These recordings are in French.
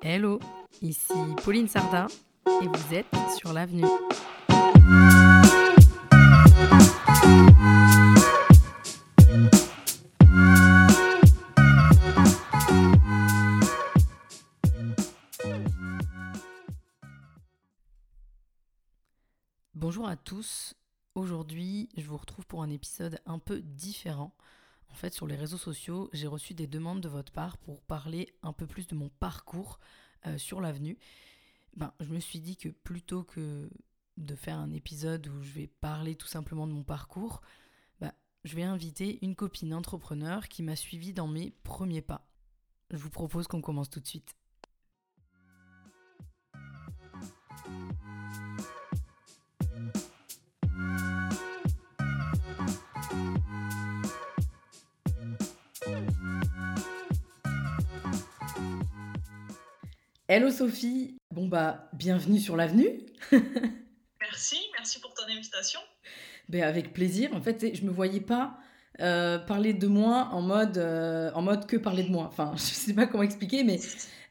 Hello, ici Pauline Sardin et vous êtes sur l'avenue. Bonjour à tous, aujourd'hui je vous retrouve pour un épisode un peu différent. En fait, sur les réseaux sociaux, j'ai reçu des demandes de votre part pour parler un peu plus de mon parcours euh, sur l'avenue. Ben, je me suis dit que plutôt que de faire un épisode où je vais parler tout simplement de mon parcours, ben, je vais inviter une copine entrepreneur qui m'a suivi dans mes premiers pas. Je vous propose qu'on commence tout de suite. Hello Sophie, bon bah bienvenue sur l'avenue. merci, merci pour ton invitation. Ben avec plaisir. En fait, je me voyais pas euh, parler de moi en mode, euh, en mode que parler de moi. Enfin, je sais pas comment expliquer, mais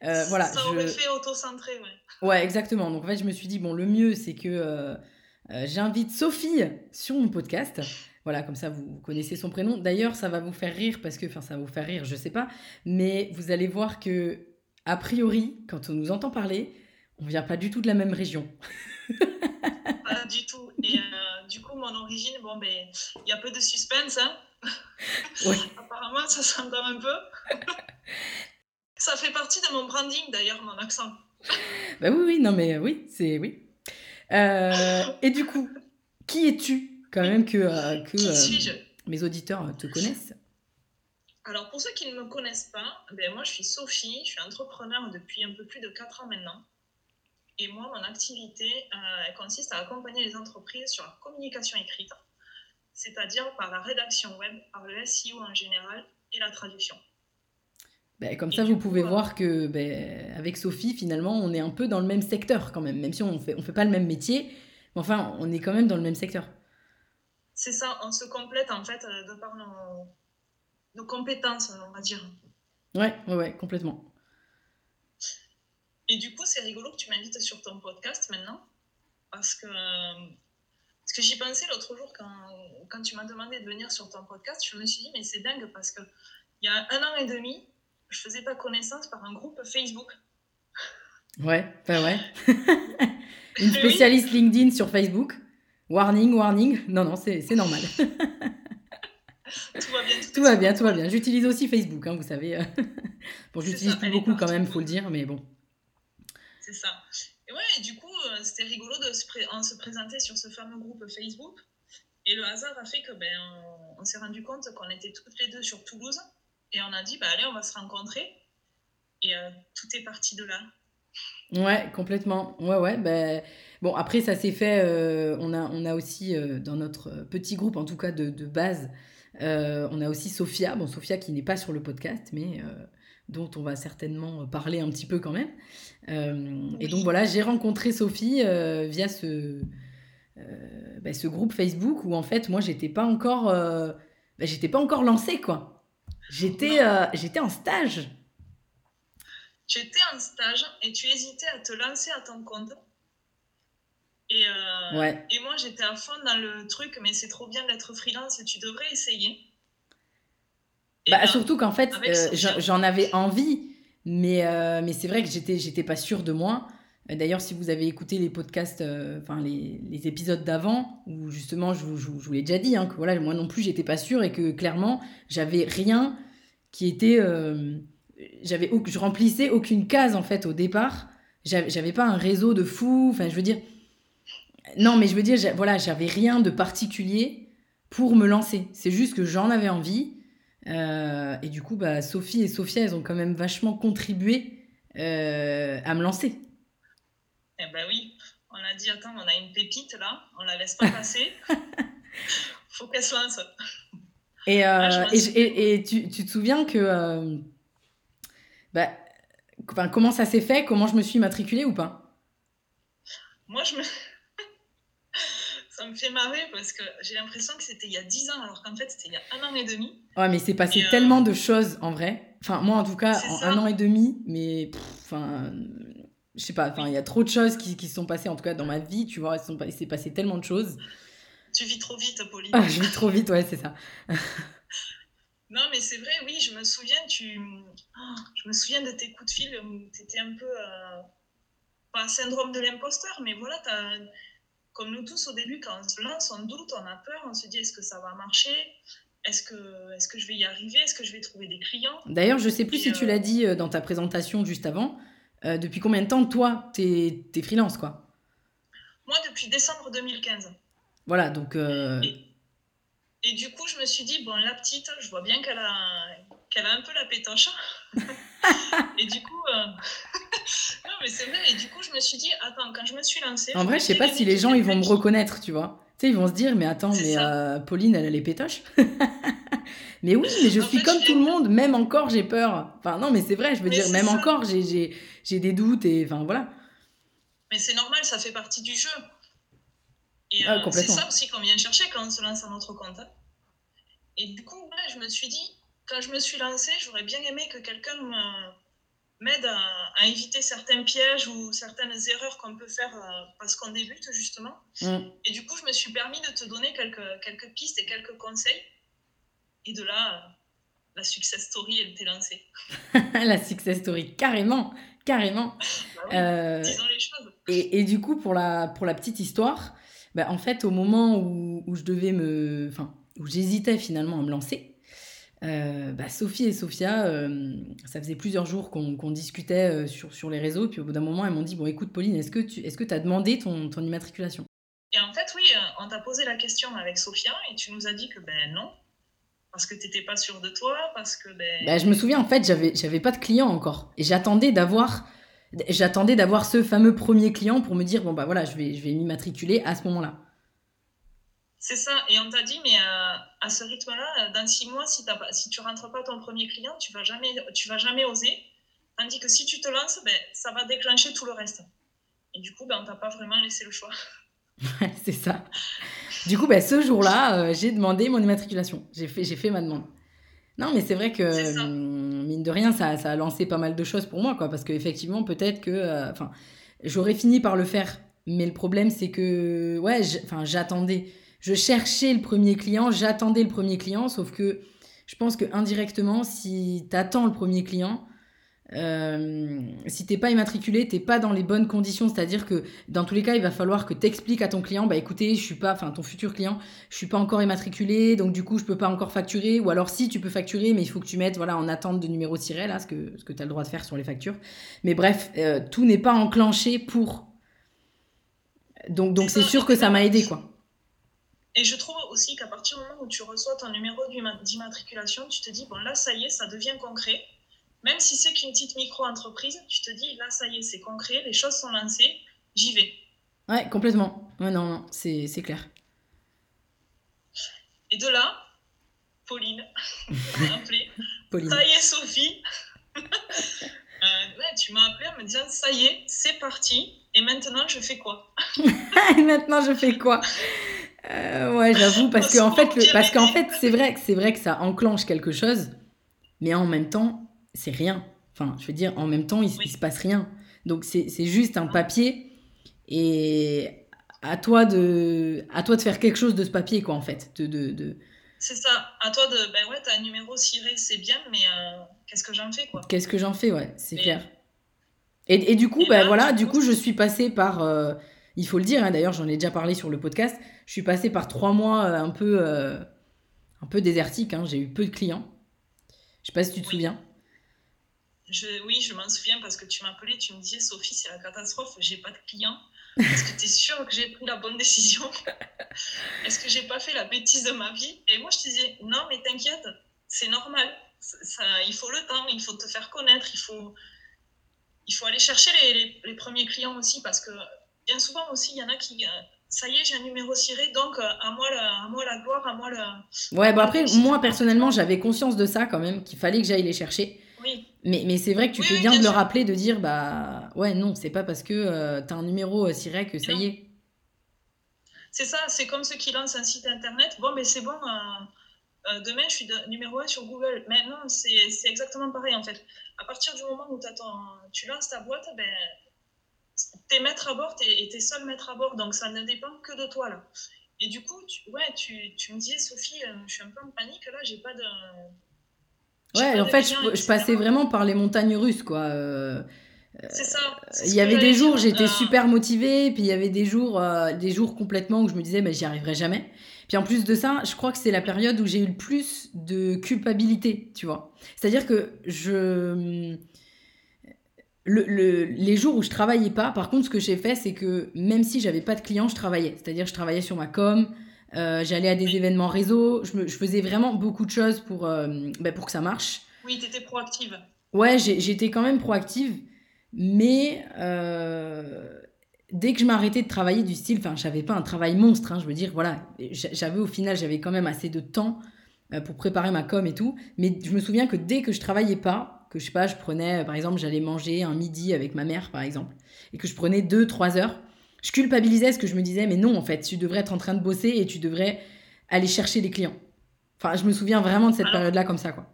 euh, voilà. Ça aurait fait auto-centré, ouais. Ouais, exactement. Donc en fait, je me suis dit bon, le mieux c'est que j'invite Sophie sur mon podcast. Voilà, comme ça vous connaissez son prénom. D'ailleurs, ça va vous faire rire parce que, enfin, ça va vous faire rire, je sais pas, mais vous allez voir que a priori, quand on nous entend parler, on vient pas du tout de la même région. pas du tout. Et euh, du coup, mon origine, bon, ben, il y a peu de suspense. Hein Apparemment, ça s'entend un peu. ça fait partie de mon branding, d'ailleurs, mon accent. bah oui, oui, non, mais oui, c'est oui. Euh, et du coup, qui es-tu quand même que, euh, que mes auditeurs te connaissent? Alors, pour ceux qui ne me connaissent pas, ben moi, je suis Sophie, je suis entrepreneur depuis un peu plus de 4 ans maintenant. Et moi, mon activité, euh, elle consiste à accompagner les entreprises sur la communication écrite, c'est-à-dire par la rédaction web, par le SEO en général et la traduction. Ben, comme ça, vous pouvez euh, voir que ben, avec Sophie, finalement, on est un peu dans le même secteur quand même, même si on ne fait, on fait pas le même métier, mais enfin, on est quand même dans le même secteur. C'est ça, on se complète en fait euh, de par nos, nos compétences, on va dire. Ouais, ouais, ouais, complètement. Et du coup, c'est rigolo que tu m'invites sur ton podcast maintenant, parce que, parce que j'y pensais l'autre jour quand, quand tu m'as demandé de venir sur ton podcast, je me suis dit, mais c'est dingue, parce qu'il y a un an et demi, je faisais pas connaissance par un groupe Facebook. Ouais, bah ouais. Une spécialiste LinkedIn sur Facebook. Warning, warning. Non, non, c'est normal. tout va bien. Tout, va bien, tout va bien. J'utilise aussi Facebook, hein, vous savez. bon, j'utilise plus beaucoup quand même, faut le dire, mais bon. C'est ça. Et ouais, du coup, euh, c'était rigolo de se, se présenter sur ce fameux groupe Facebook. Et le hasard a fait que ben, on, s'est rendu compte qu'on était toutes les deux sur Toulouse. Et on a dit, bah, allez, on va se rencontrer. Et euh, tout est parti de là. Ouais, complètement. Ouais, ouais. Ben, bon, après, ça s'est fait. Euh, on, a, on a aussi, dans notre petit groupe, en tout cas de, de base, euh, on a aussi Sophia, bon Sophia qui n'est pas sur le podcast, mais euh, dont on va certainement parler un petit peu quand même. Euh, et donc voilà, j'ai rencontré Sophie via ce, bah, ce groupe Facebook où en fait moi j'étais pas encore, bah, j'étais pas encore lancée quoi. J'étais, j'étais en stage. Tu étais en stage et tu hésitais à te lancer à ton compte. Et, euh, et moi, j'étais à fond dans le truc, mais c'est trop bien d'être freelance, tu devrais essayer. bah, ben, surtout qu'en fait, euh, j'en avais envie, mais, euh, mais c'est vrai que j'étais, j'étais pas sûre de moi. D'ailleurs, si vous avez écouté les podcasts, enfin les, les, épisodes d'avant, où justement, je, je, vous l'ai déjà dit, hein, que voilà, moi non plus, j'étais pas sûre et que clairement, j'avais rien qui était. j'avais, je remplissais aucune case en fait au départ. J'avais pas un réseau de fous. Enfin, je veux dire, non, mais je veux dire, voilà, j'avais rien de particulier pour me lancer. C'est juste que j'en avais envie. Euh, et du coup, bah, Sophie et Sophia, elles ont quand même vachement contribué euh, à me lancer. Eh ben oui, on a dit, attends, on a une pépite là, on la laisse pas passer. Faut qu'elle se lance. Et, euh, ah, et, tu, tu, te souviens que... bah, comment ça s'est fait? Comment je me suis matriculée ou pas? Moi, je me ça me fait marrer parce que j'ai l'impression que c'était il y a 10 ans alors qu'en fait c'était il y a un an et demi. Ouais, mais c'est passé euh, tellement de choses en vrai. Enfin, moi, en tout cas, en un an et demi, mais enfin, je sais pas, enfin, il y a trop de choses qui, qui se sont passées, en tout cas, dans ma vie, tu vois, il s'est passé tellement de choses. Tu vis trop vite, Pauline. Ah, je vis trop vite, ouais, c'est ça. non, mais c'est vrai, oui, je me souviens, tu... Oh, je me souviens de tes coups de fil où tu étais un peu... Euh, pas un syndrome de l'imposteur, mais voilà, as... comme nous tous au début, quand on se lance, on doute, on a peur, on se dit est-ce que ça va marcher? Est-ce que, est que je vais y arriver? Est-ce que je vais trouver des clients? D'ailleurs, je sais plus si tu l'as euh, dit euh, dans ta présentation juste avant. Euh, depuis combien de temps, toi, tu es, freelance, quoi? Moi, depuis décembre 2015. Voilà, donc... Et, du coup, je me suis dit, bon, la petite, je vois bien qu'elle a, qu'elle a un peu la pétoche. et du coup... non, mais c'est vrai. Et du coup, je me suis dit, attends, quand je me suis lancée... En vrai, je sais pas si les gens, ils vont me reconnaître, tu vois. Tu sais, ils vont se dire, mais attends, mais euh, Pauline, elle a les pétoches. mais oui, mais je suis comme tout le monde, même encore, j'ai peur. Enfin, non, mais c'est vrai, je veux dire, même encore, j'ai des doutes et enfin, voilà. Mais c'est normal, ça fait partie du jeu. Et ah, euh, c'est ça aussi qu'on vient chercher quand on se lance à notre compte. Hein. Et du coup, je me suis dit, quand je me suis lancée, j'aurais bien aimé que quelqu'un me m'aide à, éviter certains pièges ou certaines erreurs qu'on peut faire euh, parce qu'on débute justement. Mm. Et du coup, je me suis permis de te donner quelques, quelques pistes et quelques conseils. Et de là, la success story, elle était lancée. la success story, carrément, carrément. Bah disons les choses. Et, et, du coup, pour la, pour la petite histoire, bah, en fait, au moment où, où je devais me... Enfin, où j'hésitais finalement à me lancer, euh, bah, Sophie et Sophia, euh, ça faisait plusieurs jours qu'on discutait euh, sur, sur les réseaux, puis au bout d'un moment, elles m'ont dit Bon, écoute, Pauline, est-ce que tu est as demandé ton, ton immatriculation? Et en fait, oui, on t'a posé la question avec Sophia et tu nous as dit que ben non, parce que tu n'étais pas sûre de toi, parce que. Ben... Bah, je me souviens, en fait, j'avais pas de client encore. Et j'attendais d'avoir. J'attendais d'avoir ce fameux premier client pour me dire bon bah voilà je vais je vais m'immatriculer à ce moment-là. C'est ça. Et on t'a dit, mais euh, à ce rythme-là, euh, dans six mois, si, si tu rentres pas ton premier client, tu vas jamais, tu vas jamais oser. Tandis que si tu te lances, ben, ça va déclencher tout le reste. Et du coup, ben, on t'a pas vraiment laissé le choix. c'est ça. Du coup, ben, ce jour-là, euh, j'ai demandé mon immatriculation. J'ai fait, j'ai fait ma demande. Non, mais c'est vrai que, hum, mine de rien, ça, ça, a lancé pas mal de choses pour moi, quoi. Parce qu'effectivement, peut-être que. Enfin, j'aurais fini par le faire. Mais le problème, c'est que. Ouais, j'attendais je cherchais le premier client, j'attendais le premier client, sauf que je pense que indirectement, si tu attends le premier client, euh, si t'es pas immatriculé, t'es pas dans les bonnes conditions, c'est-à-dire que dans tous les cas, il va falloir que t'expliques à ton client, bah écoutez, je suis pas, enfin ton futur client, je suis pas encore immatriculé, donc du coup je peux pas encore facturer, ou alors si tu peux facturer, mais il faut que tu mettes voilà en attente de numéro tiré là, ce que ce que t'as le droit de faire sur les factures. Mais bref, euh, tout n'est pas enclenché pour. Donc donc c'est sûr que ça m'a aidé quoi. Et je trouve aussi qu'à partir du moment où tu reçois ton numéro d'immatriculation, tu te dis, bon là, ça y est, ça devient concret. Même si c'est qu'une petite micro-entreprise, tu te dis, là, ça y est, c'est concret, les choses sont lancées, j'y vais. Ouais, complètement. Ouais, non, non c'est clair. Et de là, Pauline m'a appelé. Pauline. Ça y est, Sophie. Euh, ouais, tu m'as appelé en me disant, ça y est, c'est parti. Et maintenant, je fais quoi? Et maintenant, je fais quoi? Euh, ouais, j'avoue, parce qu'en fait, parce qu'en fait, c'est vrai, c'est vrai que ça enclenche quelque chose, mais en même temps, c'est rien. Enfin, je veux dire, en même temps, il, se passe rien. Donc c'est juste un papier et à toi de, à toi de faire quelque chose de ce papier, quoi, en fait. De, de, de... C'est ça. À toi de, ben ouais, t'as un numéro ciré, c'est bien, mais euh, qu'est-ce que j'en fais, quoi? Qu'est-ce que j'en fais, ouais, c'est clair. Et, et, du coup, ben voilà, du coup, je suis passée par. Euh, il faut le dire, hein, d'ailleurs j'en ai déjà parlé sur le podcast, je suis passée par trois mois euh, un peu, euh, un peu désertique, hein. j'ai eu peu de clients. Je sais pas si tu te souviens. oui, je m'en souviens parce que tu m'appelais, tu me disais Sophie, c'est la catastrophe, j'ai pas de clients. Est-ce que tu es sûre que j'ai pris la bonne décision? Est-ce que j'ai pas fait la bêtise de ma vie? Et moi je te disais non, mais t'inquiète, c'est normal. Ça, il faut le temps, il faut te faire connaître, il faut, il faut aller chercher les, les premiers clients aussi parce que bien souvent aussi, il y en a qui. Euh, ça y est, j'ai un numéro ciré, donc euh, à, moi la, à moi la gloire, à moi la. Ouais, bon après, moi personnellement, j'avais conscience de ça quand même, qu'il fallait que j'aille les chercher. Oui. Mais, mais c'est vrai que tu fais bien, de le rappeler, de dire, bah ouais, non, c'est pas parce que euh, tu as un numéro ciré que ça y est. C'est ça, c'est comme ceux qui lancent un site internet. Bon, mais c'est bon, euh, demain, je suis numéro 1 sur Google. Mais non, c'est exactement pareil en fait. À partir du moment où tu lances ta boîte, ben, t'es maître à bord, et t'es seul maître à bord, donc ça ne dépend que de toi là. Et du coup, tu, ouais, tu, tu me disais, Sophie, euh, je suis un peu en panique là, j'ai pas de. Ouais, en fait, je, passais vraiment par les montagnes russes, quoi. Euh, c'est ça. Il y avait des jours, j'étais super motivée, puis il y avait des jours, des jours complètement où je me disais, mais j'y arriverai jamais. Puis en plus de ça, je crois que c'est la période où j'ai eu le plus de culpabilité, tu vois. C'est-à-dire que je. Le, les jours où je travaillais pas, par contre, ce que j'ai fait, c'est que même si j'avais pas de clients, je travaillais. C'est-à-dire, je travaillais sur ma com, euh, j'allais à des événements réseau, je, je, faisais vraiment beaucoup de choses pour, euh, ben pour que ça marche. Oui, tu étais proactive. Ouais, j'étais quand même proactive, mais euh, dès que je m'arrêtais de travailler du style, enfin, j'avais pas un travail monstre, hein, je veux dire, voilà, j'avais au final, j'avais quand même assez de temps pour préparer ma com et tout, mais je me souviens que dès que je travaillais pas, que je sais pas, je prenais, par exemple, j'allais manger un midi avec ma mère, par exemple, et que je prenais deux, trois heures, je culpabilisais ce que je me disais, mais non, en fait, tu devrais être en train de bosser et tu devrais aller chercher des clients. Enfin, je me souviens vraiment de cette période-là comme ça, quoi.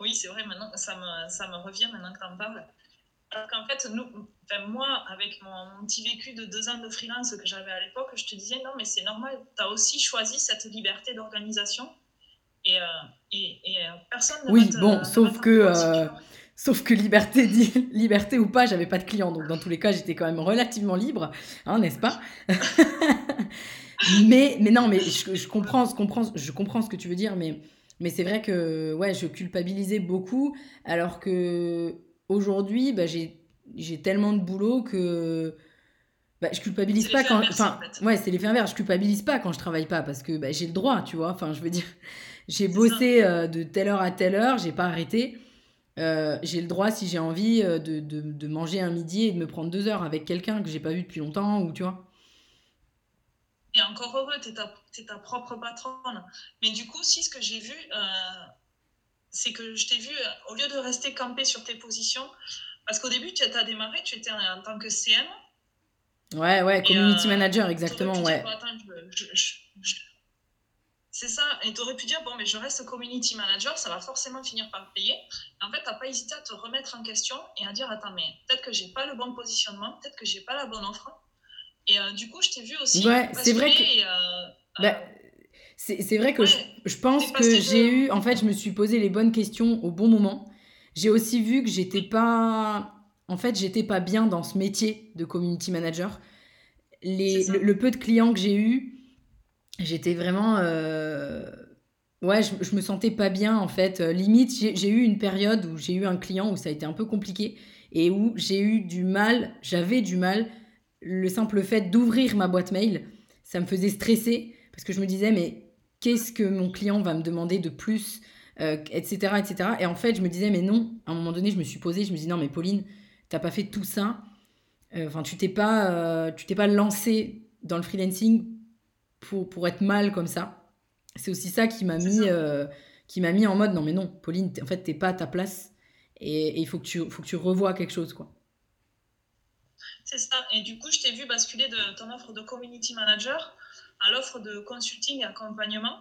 Oui, c'est vrai, maintenant, ça me, ça me revient maintenant que tu en parles. Alors qu'en fait, nous, moi, avec mon, petit vécu de deux ans de freelance que j'avais à l'époque, je te disais non, mais c'est normal, tu as aussi choisi cette liberté d'organisation et, euh, et, euh, personne ne Oui, bon, sauf que. Euh, sauf que liberté, liberté ou pas, j'avais pas de clients. Donc, dans tous les cas, j'étais quand même relativement libre, hein, n'est-ce pas? Mais, mais non, mais je, je, comprends, je, comprends, je comprends ce que tu veux dire, mais, mais c'est vrai que ouais, je culpabilisais beaucoup, alors que aujourd'hui, bah, j'ai tellement de boulot que bah, je culpabilise pas quand. Enfin, ouais, c'est l'effet inverse. Je culpabilise pas quand je travaille pas parce que bah, j'ai le droit, tu vois? Enfin, je veux dire, j'ai bossé euh, de telle heure à telle heure, j'ai pas arrêté. Euh, j'ai le droit, si j'ai envie, euh, de, de, de, manger un midi et de me prendre deux heures avec quelqu'un que j'ai pas vu depuis longtemps, ou tu vois. Et encore heureux, tu es, es, ta propre patronne. Mais du coup, si ce que j'ai vu, c'est que je t'ai vu, au lieu de rester campé sur tes positions, parce qu'au début, tu as démarré, tu étais en, tant que CM. Ouais, ouais, community euh, manager, exactement, ouais. C'est ça, et tu aurais pu dire, bon, mais je reste community manager, ça va forcément finir par payer. en fait, tu n'as pas hésité à te remettre en question et à dire, attends, mais peut-être que j'ai pas le bon positionnement, peut-être que j'ai pas la bonne offre. Et euh, du coup, je t'ai vu aussi. Ouais, c'est vrai que. Euh, bah, c'est vrai que je, pense que j'ai eu, en fait, je me suis posé les bonnes questions au bon moment. J'ai aussi vu que j'étais pas, en fait, j'étais pas bien dans ce métier de community manager. Les, le, peu de clients que j'ai eu, j'étais vraiment, euh, ouais, je, je, me sentais pas bien en fait. Limite, j'ai eu une période où j'ai eu un client où ça a été un peu compliqué et où j'ai eu du mal, j'avais du mal. Le simple fait d'ouvrir ma boîte mail, ça me faisait stresser parce que je me disais mais qu'est-ce que mon client va me demander de plus, etc., euh, etc. Et en fait, je me disais, mais non, à un moment donné, je me suis posée, je me dis, non, mais Pauline, t'as pas fait tout ça. Euh, enfin, tu t'es pas, euh, tu t'es pas lancé dans le freelancing pour, pour être mal comme ça. C'est aussi ça qui m'a mis, qui m'a mis en mode, non, mais non, Pauline, en fait, t'es pas à ta place et il faut que tu, faut que tu revoies quelque chose, quoi. C'est ça. Et du coup, je t'ai vu basculer de ton offre de community manager à l'offre de consulting et accompagnement,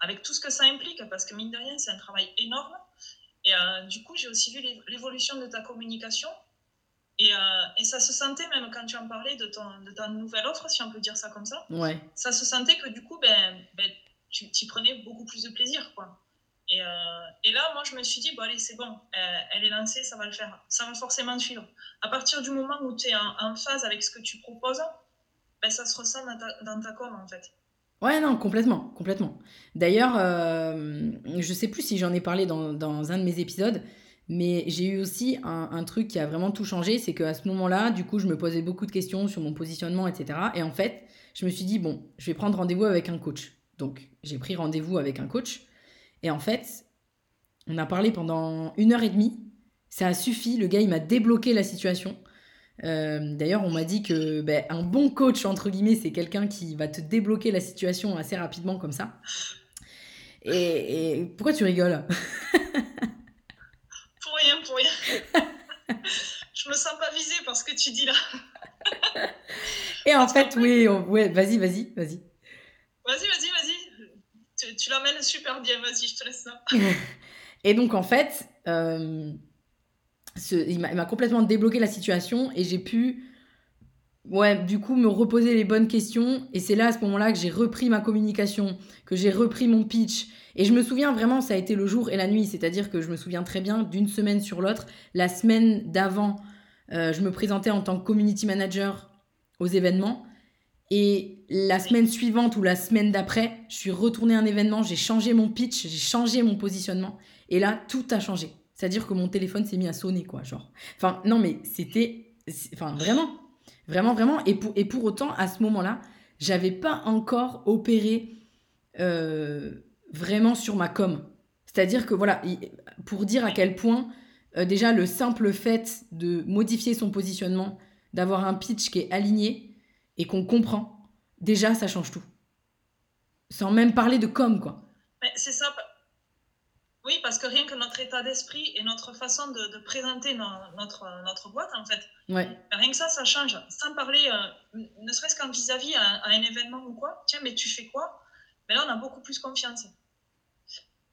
avec tout ce que ça implique, parce que mine de rien, c'est un travail énorme. Et euh, du coup, j'ai aussi vu l'évolution de ta communication. Et, euh, et, ça se sentait, même quand tu en parlais de, ton, de ta nouvelle offre, si on peut dire ça comme ça, ouais. ça se sentait que du coup, ben, ben, tu y prenais beaucoup plus de plaisir. Quoi. Et, euh, et, là, moi, je me suis dit, bon, allez, c'est bon, elle est lancée, ça va le faire. Ça va forcément suivre. À partir du moment où tu es en, en, phase avec ce que tu proposes, ben, ça se ressent dans ta, dans ta com, en fait. Ouais, non, complètement, complètement. D'ailleurs, euh, je sais plus si j'en ai parlé dans, dans, un de mes épisodes, mais j'ai eu aussi un, truc qui a vraiment tout changé, c'est qu'à ce moment-là, du coup, je me posais beaucoup de questions sur mon positionnement, etc. Et en fait, je me suis dit, bon, je vais prendre rendez-vous avec un coach. Donc, j'ai pris rendez-vous avec un coach. Et en fait, on a parlé pendant une heure et demie. Ça a suffi. Le gars, il m'a débloqué la situation. Euh, d'ailleurs, on m'a dit que ben, un bon coach, entre guillemets, c'est quelqu'un qui va te débloquer la situation assez rapidement comme ça. Et, pourquoi tu rigoles? rien, pour rien. Je me sens pas visée par ce que tu dis là. Et en fait, oui, ouais, vas-y, vas-y, vas-y. Vas-y, vas-y, vas-y. Tu, tu l'amènes super bien, vas-y, je te laisse ça. et donc, en fait, euh, ce, il m'a complètement débloqué la situation et j'ai pu, ouais, du coup, me reposer les bonnes questions. Et c'est là, à ce moment-là, que j'ai repris ma communication, que j'ai repris mon pitch. Et je me souviens vraiment, ça a été le jour et la nuit. C'est-à-dire que je me souviens très bien d'une semaine sur l'autre. La semaine d'avant, euh, je me présentais en tant que community manager aux événements. Et la semaine suivante ou la semaine d'après, je suis retournée à un événement, j'ai changé mon pitch, j'ai changé mon positionnement. Et là, tout a changé. C'est-à-dire que mon téléphone s'est mis à sonner, quoi, genre. Enfin, non, mais c'était... Enfin, vraiment. Vraiment, vraiment. Et pour, et pour autant, à ce moment-là, j'avais pas encore opéré euh, vraiment sur ma com. C'est-à-dire que, voilà, pour dire à quel point, euh, déjà, le simple fait de modifier son positionnement, d'avoir un pitch qui est aligné, et qu'on comprend, déjà, ça change tout. Sans même parler de com, quoi. C'est ça. Oui, parce que rien que notre état d'esprit et notre façon de, présenter notre, notre boîte, en fait, ouais. rien que ça, ça change. Sans parler, euh, ne serait-ce qu'en vis-à-vis à, un événement ou quoi, tiens, mais tu fais quoi? Mais là, on a beaucoup plus confiance.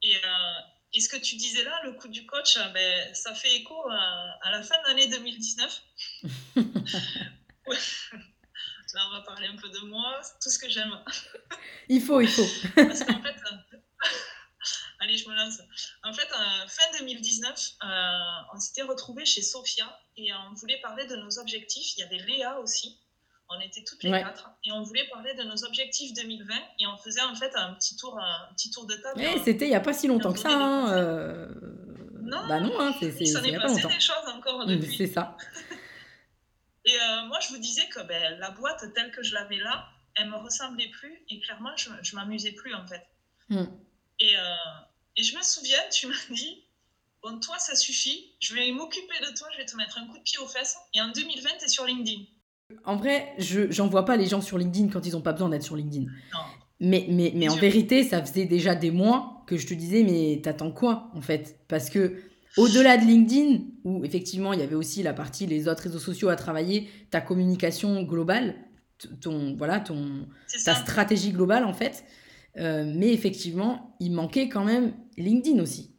Et, euh, et, ce que tu disais là, le coup du coach, ben, ça fait écho à, à la fin de l'année 2019. Là, on va parler un peu de moi, tout ce que j'aime. Il faut, il faut. Parce qu'en fait, euh, allez, je me lance. En fait, euh, fin 2019, euh, on s'était retrouvés chez Sophia et on voulait parler de nos objectifs. Il y avait Léa aussi. On était toutes les quatre et on voulait parler de nos objectifs 2020 et on faisait en fait un petit tour, un petit tour de table. Eh, c'était il n'y a pas si longtemps que ça. Hein, non, bah non, hein, c'est, il s'en est, passé des choses encore depuis. C'est ça. Et euh, moi, je vous disais que ben, la boîte telle que je l'avais là, elle me ressemblait plus et clairement, je, je m'amusais plus en fait. Hmm. Et, euh, et, je me souviens, tu m'as dit, bon, toi, ça suffit, je vais m'occuper de toi, je vais te mettre un coup de pied aux fesses. Et en 2020, tu es sur LinkedIn. En vrai, je j'en vois pas les gens sur LinkedIn quand ils n'ont pas besoin d'être sur LinkedIn. Non. Mais, mais, mais en vérité, ça faisait déjà des mois que je te disais, mais t'attends quoi en fait? Parce que au-delà de LinkedIn, où effectivement il y avait aussi la partie les autres réseaux sociaux à travailler, ta communication globale, ton voilà ton ta stratégie globale en fait. Euh, mais effectivement, il manquait quand même LinkedIn aussi.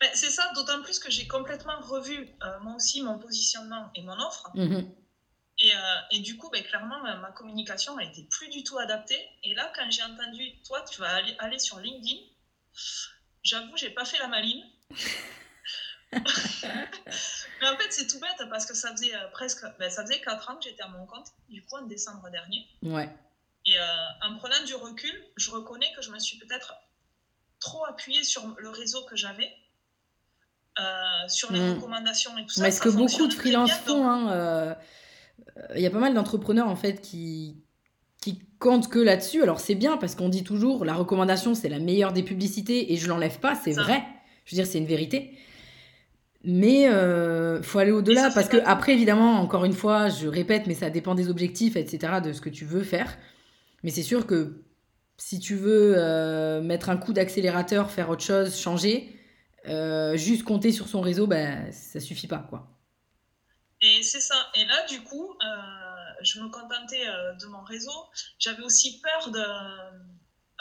Ben, c'est ça, d'autant plus que j'ai complètement revu euh, moi aussi mon positionnement et mon offre. Mmh et, euh, et, du coup, ben, clairement, ma communication a été plus du tout adaptée. Et là, quand j'ai entendu, toi, tu vas aller, aller sur LinkedIn, j'avoue, j'ai pas fait la maline. mais en fait, c'est tout bête parce que ça faisait presque ben, ça faisait 4 ans que j'étais à mon compte, du coup en décembre dernier. Ouais. Et euh, en prenant du recul, je reconnais que je me suis peut-être trop appuyée sur le réseau que j'avais, euh, sur les hmm. recommandations et tout ça. Mais ce que beaucoup de freelance font, hein, il y a pas mal d'entrepreneurs en fait qui, qui comptent que là-dessus. Alors c'est bien parce qu'on dit toujours la recommandation c'est la meilleure des publicités et je l'enlève pas, c'est vrai. Je veux dire, c'est une vérité. Mais euh, faut aller au-delà parce que après évidemment encore une fois je répète mais ça dépend des objectifs etc de ce que tu veux faire mais c'est sûr que si tu veux euh, mettre un coup d'accélérateur faire autre chose changer euh, juste compter sur son réseau ben ça suffit pas quoi et c'est ça et là du coup euh, je me contentais de mon réseau j'avais aussi peur de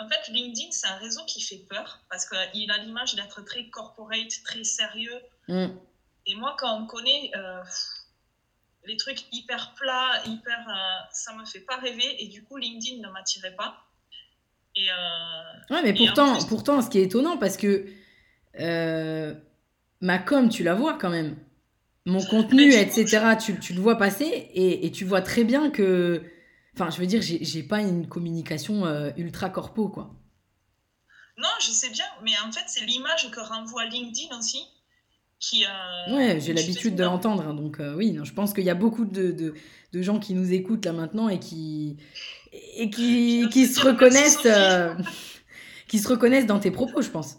en fait, LinkedIn, c'est un réseau qui fait peur parce qu'il a l'image d'être très corporate, très sérieux. Mm. Et moi, quand on me connaît, les trucs hyper plats, hyper. Euh, ça me fait pas rêver. Et du coup, LinkedIn ne m'attirait pas. Et, euh, ouais, mais pourtant, pourtant, ce qui est étonnant, parce que ma com, tu la vois quand même. Mon contenu, etc., tu, tu, le vois passer et, et tu vois très bien que Enfin, je veux dire, j'ai pas une communication euh, ultra corpo, quoi. Non, je sais bien, mais en fait, c'est l'image que renvoie LinkedIn aussi. Qui, euh, ouais, j'ai l'habitude de l'entendre. Hein, donc, euh, oui, non, je pense qu'il y a beaucoup de, de, de, gens qui nous écoutent là maintenant et qui, et qui, qui se reconnaissent, qui se reconnaissent dans tes propos, je pense.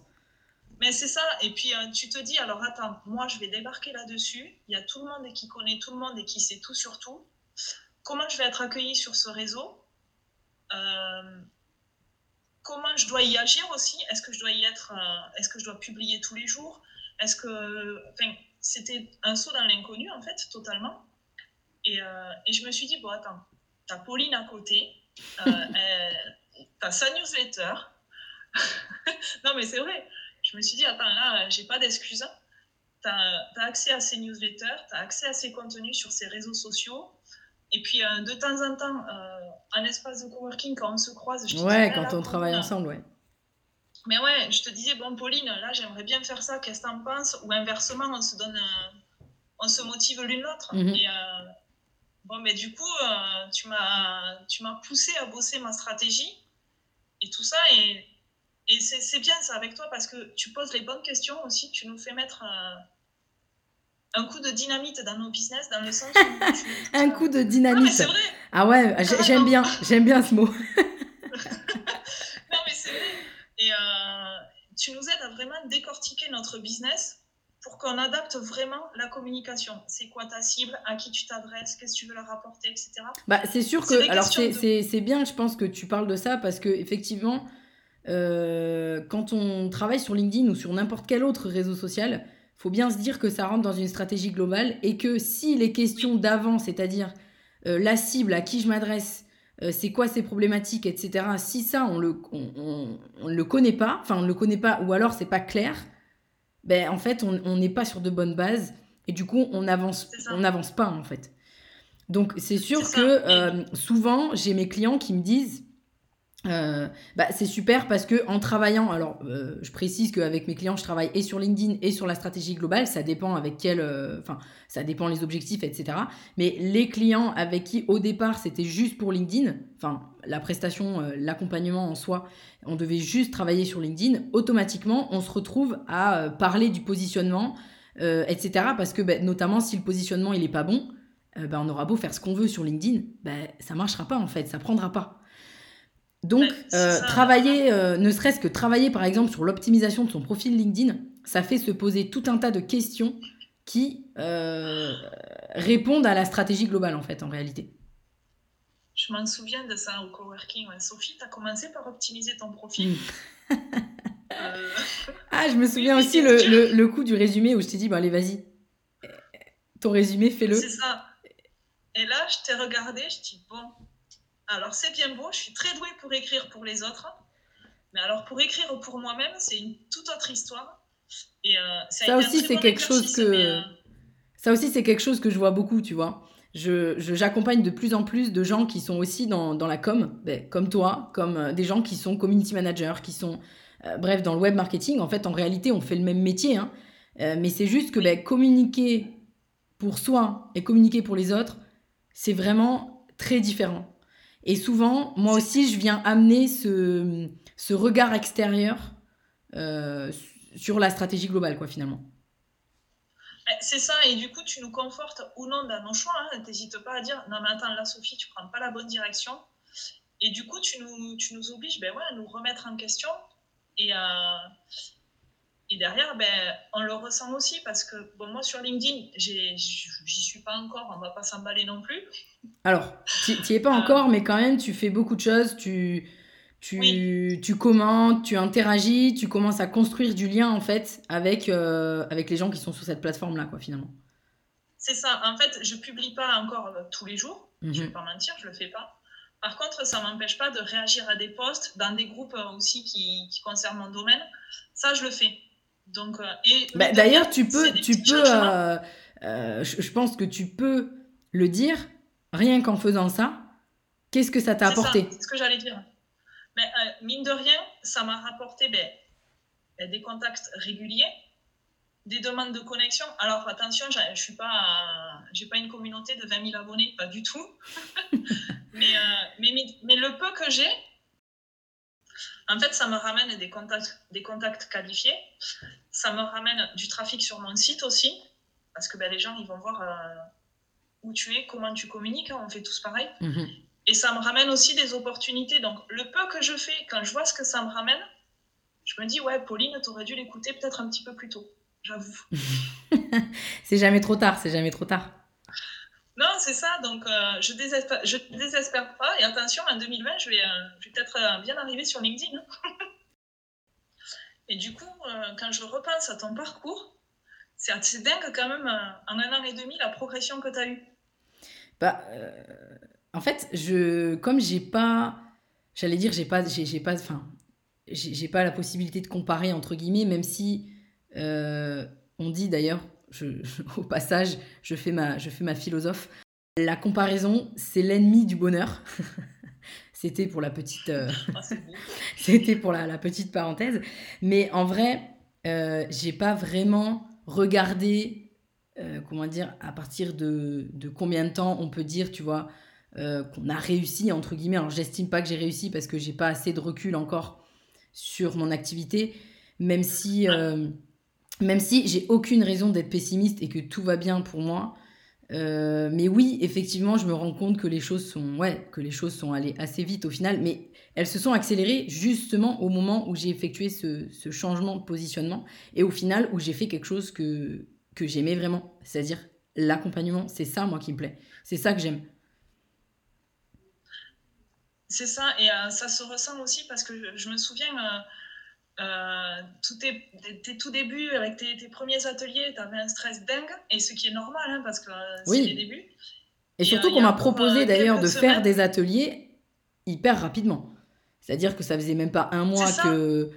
Mais c'est ça. Et puis, tu te dis, alors attends, moi, je vais débarquer là-dessus. Il y a tout le monde qui connaît tout le monde et qui sait tout sur tout comment je vais être accueillie sur ce réseau, euh, comment je dois y agir aussi, est-ce que je dois y être, euh, est-ce que je dois publier tous les jours, est-ce que, enfin, c'était un saut dans l'inconnu en fait, totalement. Et, euh, et, je me suis dit, bon attends, t'as Pauline à côté, t'as sa newsletter, non, mais c'est vrai. Je me suis dit, attends, là, j'ai pas d'excuses. Tu as, accès à ces newsletters, tu as accès à ces contenus sur ces réseaux sociaux. Et puis, euh, de temps en temps, euh, un espace de coworking, quand on se croise, je Ouais, quand on travaille ensemble, ouais. Mais ouais, je te disais, bon, Pauline, là, j'aimerais bien faire ça, qu'est-ce que t'en penses? Ou inversement, on se donne, on se motive l'une l'autre. Mhm. Et euh, bon, mais du coup, tu m'as poussé à bosser ma stratégie et tout ça. Et et c'est bien ça avec toi parce que tu poses les bonnes questions aussi, tu nous fais mettre un, coup de dynamite dans nos business, dans le sens où un coup de dynamite. Ah, vrai. ah ouais, j'aime bien, j'aime bien ce mot. non mais c'est vrai. Et euh, tu nous aides à vraiment décortiquer notre business pour qu'on adapte vraiment la communication. C'est quoi ta cible, à qui tu t'adresses, qu'est-ce que tu veux leur apporter, etc. Bah, c'est sûr que, alors c'est bien, je pense que tu parles de ça parce que effectivement, euh, quand on travaille sur LinkedIn ou sur n'importe quel autre réseau social, faut bien se dire que ça rentre dans une stratégie globale et que si les questions d'avant, c'est-à-dire euh, la cible, à qui je m'adresse, euh, c'est quoi ces problématiques, etc., si ça, on le, on, le connaît pas, enfin, on le connaît pas, ou alors c'est pas clair, ben, en fait, on n'est pas sur de bonnes bases et du coup, on avance, on n'avance pas, en fait. Donc, c'est sûr que souvent, j'ai mes clients qui me disent euh, bah, c'est super parce que en travaillant, alors euh, je précise qu'avec mes clients, je travaille et sur LinkedIn et sur la stratégie globale, ça dépend avec quel, euh, enfin, ça dépend les objectifs, etc. Mais les clients avec qui au départ c'était juste pour LinkedIn, enfin, la prestation, l'accompagnement en soi, on devait juste travailler sur LinkedIn, automatiquement on se retrouve à parler du positionnement, etc. Parce que bah, notamment si le positionnement il est pas bon, bah, on aura beau faire ce qu'on veut sur LinkedIn, bah, ça marchera pas en fait, ça prendra pas. Donc, euh, travailler, euh, ne serait-ce que travailler par exemple sur l'optimisation de son profil LinkedIn, ça fait se poser tout un tas de questions qui euh, répondent à la stratégie globale en fait, en réalité. Je m'en souviens de ça au coworking. Sophie, tu as commencé par optimiser ton profil? ah, je me souviens aussi le, le, coup du résumé où je t'ai dit, bah, allez, vas-y, ton résumé, fais-le. C'est ça. Et là, je t'ai regardé, je dis, bon, alors c'est bien beau, je suis très douée pour écrire pour les autres, mais alors pour écrire pour moi-même, c'est une toute autre histoire. Et euh, ça, aussi c'est quelque chose que euh, ça aussi c'est quelque chose que je vois beaucoup, tu vois. Je j'accompagne de plus en plus de gens qui sont aussi dans, dans la com, ben, comme toi, comme euh, des gens qui sont community managers, qui sont bref dans le web marketing. En fait, en réalité, on fait le même métier, hein. mais c'est juste que ben, communiquer pour soi et communiquer pour les autres, c'est vraiment très différent. Et souvent, moi aussi, je viens amener ce, ce regard extérieur euh, sur la stratégie globale, quoi, finalement. Eh, c'est ça, et du coup, tu nous confortes ou non dans nos choix. Hein. N'hésite pas à dire non, mais attends, là, Sophie, tu prends pas la bonne direction. Et du coup, tu nous, tu nous obliges ben ouais, à nous remettre en question et à, et derrière, ben, on le ressent aussi parce que bon, moi sur LinkedIn, j'y suis pas encore, on va pas s'emballer non plus. Alors, tu es pas encore, mais quand même, tu fais beaucoup de choses, tu, tu, tu, commentes, tu interagis, tu commences à construire du lien en fait avec, euh, avec les gens qui sont sur cette plateforme-là, quoi, finalement. C'est ça, en fait, je publie pas encore euh, tous les jours, je ne mhm. vais pas mentir, je le fais pas. Par contre, ça m'empêche pas de réagir à des posts dans des groupes euh, aussi qui, qui concernent mon domaine. Ça, je le fais. Donc, euh, bah, D'ailleurs, tu peux, tu peux euh, euh, je, pense que tu peux le dire rien qu'en faisant ça. Qu'est-ce que ça t'a apporté? C'est ce que j'allais dire. Mais, mine de rien, ça m'a rapporté ben, ben, des contacts réguliers, des demandes de connexion. Alors attention, je suis pas, j'ai pas une communauté de 20 000 abonnés, pas du tout. mais, mais, mais, le peu que j'ai, en fait, ça me ramène des contacts, des contacts qualifiés. Ça me ramène du trafic sur mon site aussi. Parce que ben, les gens, ils vont voir euh, où tu es, comment tu communiques. Hein, on fait tous pareil. Mhm. Et ça me ramène aussi des opportunités. Donc, le peu que je fais, quand je vois ce que ça me ramène, je me dis, ouais, Pauline, tu aurais dû l'écouter peut-être un petit peu plus tôt. J'avoue. c'est jamais trop tard, c'est jamais trop tard. Non, c'est ça. Donc, euh, je désespère, je désespère pas. Et attention, en 2020, je vais, euh, peut-être euh, bien arriver sur LinkedIn. et du coup, quand je repense à ton parcours, c'est dingue quand même, en un an et demi, la progression que tu as eue. Bah, en fait, je, comme j'ai pas, j'allais dire, j'ai pas, j'ai, pas, enfin, j'ai pas la possibilité de comparer entre guillemets, même si euh, on dit d'ailleurs, au passage, je fais, ma, je fais ma philosophe, la comparaison, c'est l'ennemi du bonheur. C'était pour la petite, euh, ah, c'était pour la, petite parenthèse. Mais en vrai, euh, j'ai pas vraiment regardé, euh, comment dire, à partir de, de, combien de temps on peut dire, tu vois, qu'on a réussi entre guillemets. Alors j'estime pas que j'ai réussi parce que j'ai pas assez de recul encore sur mon activité, même si même si j'ai aucune raison d'être pessimiste et que tout va bien pour moi. Euh, mais oui, effectivement, je me rends compte que les choses sont, ouais, que les choses sont allées assez vite au final, mais elles se sont accélérées justement au moment où j'ai effectué ce, changement de positionnement et au final où j'ai fait quelque chose que, que j'aimais vraiment, c'est-à-dire l'accompagnement. C'est ça, moi, qui me plaît. C'est ça que j'aime. C'est ça, et euh, ça se ressent aussi parce que je, me souviens. Euh, euh, tout tes, tes, tout débuts, avec tes, tes premiers ateliers, tu avais un stress dingue, et ce qui est normal, hein, parce que euh, c'est les débuts. Et, surtout euh, qu'on m'a proposé d'ailleurs de faire des ateliers hyper rapidement. C'est-à-dire que ça faisait même pas un mois que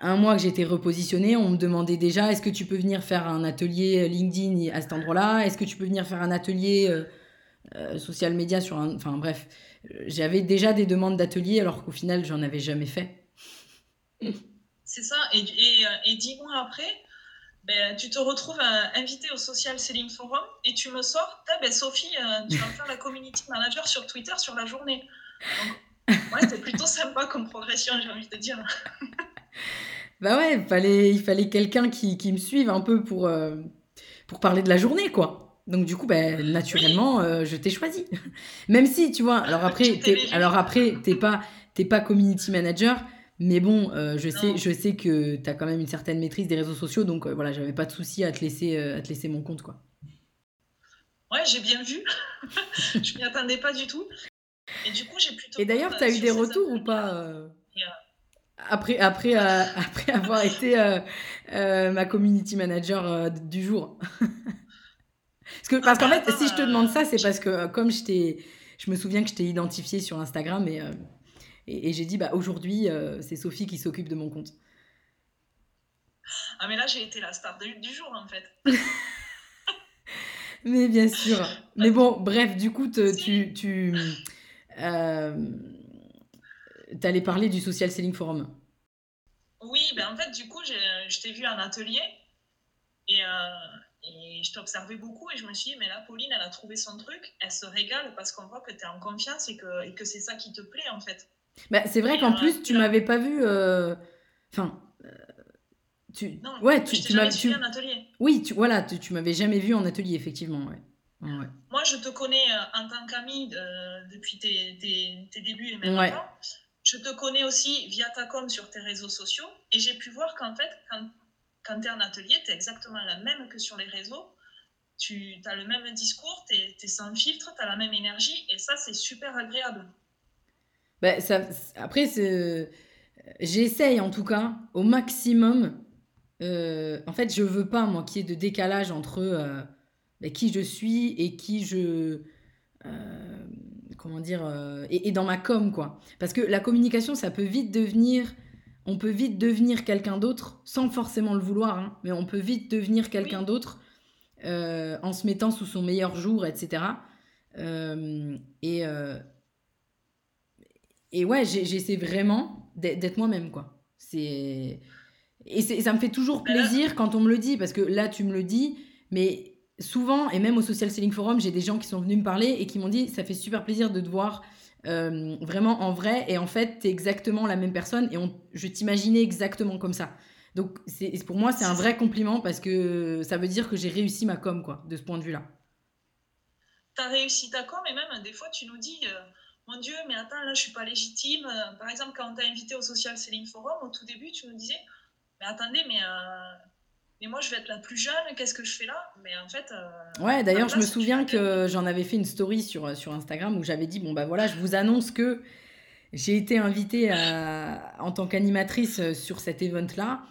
un mois que j'étais repositionnée, on me demandait déjà est-ce que tu peux venir faire un atelier LinkedIn à cet endroit-là? Est-ce que tu peux venir faire un atelier social media sur un. Enfin bref, j'avais déjà des demandes d'ateliers alors qu'au final, j'en avais jamais fait. C'est ça. Et, et, euh, et, dix mois après, ben, tu te retrouves euh, invité au Social Selling Forum et tu me sors, ben, Sophie, euh, tu vas faire la community manager sur Twitter sur la journée. ouais, c'est plutôt sympa comme progression, j'ai envie de dire. bah ouais, fallait, il fallait quelqu'un qui, qui, me suive un peu pour, pour parler de la journée, quoi. Donc du coup, ben, naturellement, je t'ai choisi. Même si, tu vois, alors après, t'es, alors après, t'es pas, t'es pas community manager, mais bon, euh, je, sais, je sais que tu as quand même une certaine maîtrise des réseaux sociaux, donc euh, voilà, j'avais pas de souci à, te laisser, euh, à te laisser mon compte. quoi. Ouais, j'ai bien vu. je m'y attendais pas du tout. Et du coup, j'ai plutôt. Et d'ailleurs, tu as eu des retours ou pas après, après, après avoir été ma community manager du jour? Parce qu'en parce qu'en fait, si je te demande ça, c'est parce que comme je, je me souviens que je t'ai identifié sur Instagram et et, j'ai dit, bah, aujourd'hui, euh, c'est Sophie qui s'occupe de mon compte. Ah, mais là, j'ai été la star du jour, en fait. mais bien sûr. Mais bon, bref, du coup, tu, tu euh, allais parler du Social Selling Forum. Oui, ben en fait, du coup, je t'ai vu en atelier et, euh, et je t'observais beaucoup et je me suis dit, mais là, Pauline, elle a trouvé son truc, elle se régale parce qu'on voit que tu es en confiance et que, et que c'est ça qui te plaît, en fait. Bah, c'est vrai qu'en plus, tu m'avais pas vu. Euh, enfin. Euh, tu... Non, ouais, tu, tu m'avais tu... en atelier. Oui, tu, voilà, tu, tu m'avais jamais vu en atelier, effectivement. Ouais. Ouais. Moi, je te connais euh, en tant qu'amie depuis tes, tes, tes, débuts et même avant. Je te connais aussi via ta com sur tes réseaux sociaux et j'ai pu voir qu'en fait, quand, quand tu es en atelier, tu es exactement la même que sur les réseaux. Tu as le même discours, tu es, sans filtre, tu as la même énergie et ça, c'est super agréable. Bah, ça, après, j'essaye en tout cas au maximum. Euh, en fait, je veux pas, moi, qu'il y ait de décalage entre euh, bah, qui je suis et qui je. Euh, comment dire et, et, dans ma com, quoi. Parce que la communication, ça peut vite devenir. On peut vite devenir quelqu'un d'autre sans forcément le vouloir, hein, mais on peut vite devenir quelqu'un d'autre en se mettant sous son meilleur jour, etc. et, et ouais, j'essaie vraiment d'être moi-même, quoi. C'est... Et ça me fait toujours plaisir quand on me le dit, parce que là, tu me le dis, mais souvent, et même au Social Selling Forum, j'ai des gens qui sont venus me parler et qui m'ont dit, ça fait super plaisir de te voir euh, vraiment en vrai, et en fait, tu es exactement la même personne, et on, je t'imaginais exactement comme ça. Donc, c'est, pour moi, c'est un vrai compliment, parce que ça veut dire que j'ai réussi ma com, quoi, de ce point de vue-là. Tu as réussi ta com, et même des fois, tu nous dis... Euh, mon Dieu, mais attends, là, je suis pas légitime. Euh, par exemple, quand on t'a invité au Social Selling Forum, au tout début, tu nous disais, mais attendez, mais, euh, mais moi, je vais être la plus jeune, qu'est-ce que je fais là? Mais en fait... Euh, ouais, d'ailleurs, je me souviens que j'en avais fait une story sur, sur Instagram où j'avais dit, bon, bah voilà, je vous annonce que j'ai été invitée à, en tant qu'animatrice sur cet event-là,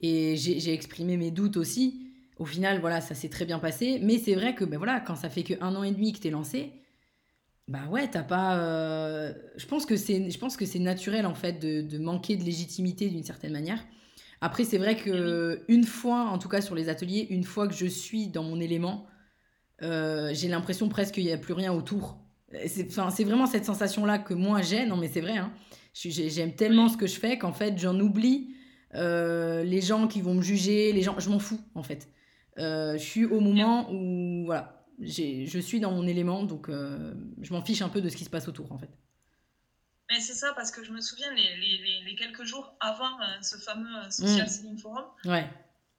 et j'ai exprimé mes doutes aussi. Au final, voilà, ça s'est très bien passé, mais c'est vrai que ben voilà, quand ça fait que un an et demi que tu es lancé, Bah ouais, t'as pas. Euh, je pense que c'est, je pense que c'est naturel en fait de, de manquer de légitimité d'une certaine manière. Après, c'est vrai que une fois, en tout cas sur les ateliers, une fois que je suis dans mon élément, euh, j'ai l'impression presque qu'il n'y a plus rien autour. C'est, c'est vraiment cette sensation-là que moi j'ai. Non, mais c'est vrai. Hein. J'aime tellement ce que je fais qu'en fait, j'en oublie euh, les gens qui vont me juger, les gens. Je m'en fous en fait. je suis au moment où voilà, je suis dans mon élément, donc euh, je m'en fiche un peu de ce qui se passe autour, en fait. Mais c'est ça, parce que je me souviens, les, les, les quelques jours avant euh, ce fameux euh, Social mmh. Forum, ouais.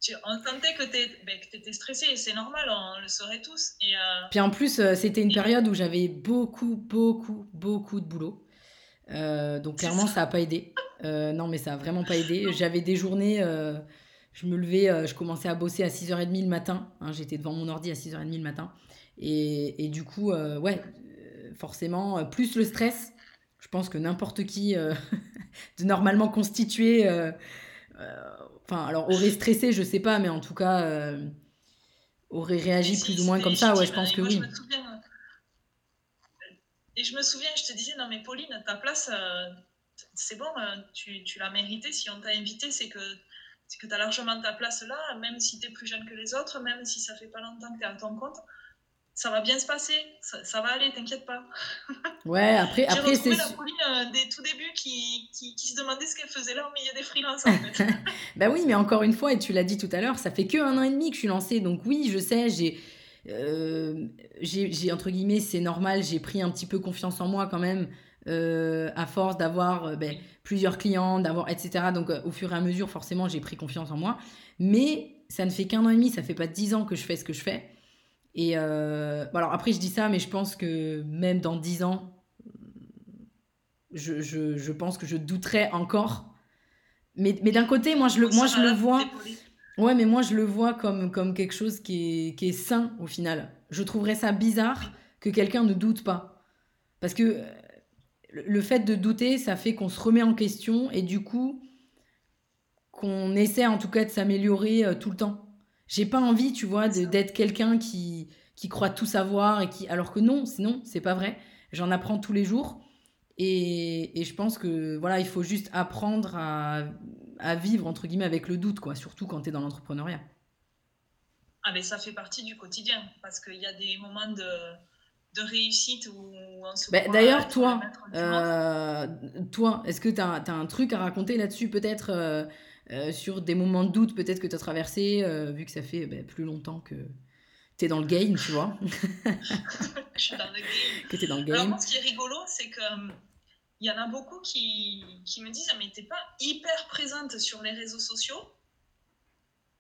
tu, on sentait que tu ben, étais stressé, et c'est normal, on le saurait tous. Et, Puis en plus, c'était une période où j'avais beaucoup, beaucoup, beaucoup de boulot. donc clairement, ça n'a pas aidé. non, mais ça n'a vraiment pas aidé. J'avais des journées je me levais, je commençais à bosser à 6h30 le matin. Hein, j'étais devant mon ordi à 6h30 le matin. Et, du coup, euh, ouais, euh, forcément, euh, plus le stress, je pense que n'importe qui de normalement constitué, enfin, alors aurait stressé, je sais pas, mais en tout cas, aurait réagi plus ou moins comme ça, ouais, je pense que oui. et je me souviens, je te disais, non mais Pauline, ta place, c'est bon, tu, tu l'as mérité. Si on t'a invité, c'est que c'est que tu as largement ta place là, même si tu es plus jeune que les autres, même si ça fait pas longtemps que tu es à ton compte ça va bien se passer, ça, va aller, t'inquiète pas. Ouais, après, après c'est. la Pauline euh, des tout débuts qui, qui, qui, se demandait ce qu'elle faisait là au milieu des freelances en fait. bah oui, mais encore une fois, et tu l'as dit tout à l'heure, ça fait que un an et demi que je suis lancée, donc oui, je sais, j'ai. Euh, j'ai entre guillemets, c'est normal, j'ai pris un petit peu confiance en moi quand même, euh, à force d'avoir ben, plusieurs clients, d'avoir etc. Donc au fur et à mesure, forcément, j'ai pris confiance en moi. Mais ça ne fait qu'un an et demi, ça fait pas dix ans que je fais ce que je fais. Et euh, alors après, je dis ça, mais je pense que même dans 10 ans, je, je, je pense que je douterais encore. Mais, mais d'un côté, moi, je le, moi, je le vois. Ouais, mais moi, je le vois comme, comme quelque chose qui est, qui est sain au final. Je trouverais ça bizarre que quelqu'un ne doute pas. Parce que le fait de douter, ça fait qu'on se remet en question et du coup, qu'on essaie en tout cas de s'améliorer euh, tout le temps. J'ai pas envie, tu vois, d'être quelqu'un qui, qui croit tout savoir et qui. Alors que non, sinon, c'est pas vrai. J'en apprends tous les jours. Et, et, je pense que voilà, il faut juste apprendre à, à, vivre entre guillemets avec le doute, quoi, surtout quand tu es dans l'entrepreneuriat. Ah, mais ça fait partie du quotidien parce qu'il y a des moments de, de réussite on se. Bah, D'ailleurs, toi, euh, toi, est-ce que tu as, as, un truc à raconter là-dessus, peut-être euh, euh, sur des moments de doute peut-être que tu as traversé, vu que ça fait bah, plus longtemps que tu es dans le game, tu vois? Je suis dans le game. que es dans le game. Alors, moi, ce qui est rigolo, c'est que il y en a beaucoup qui, qui me disent mais t'es pas hyper présente sur les réseaux sociaux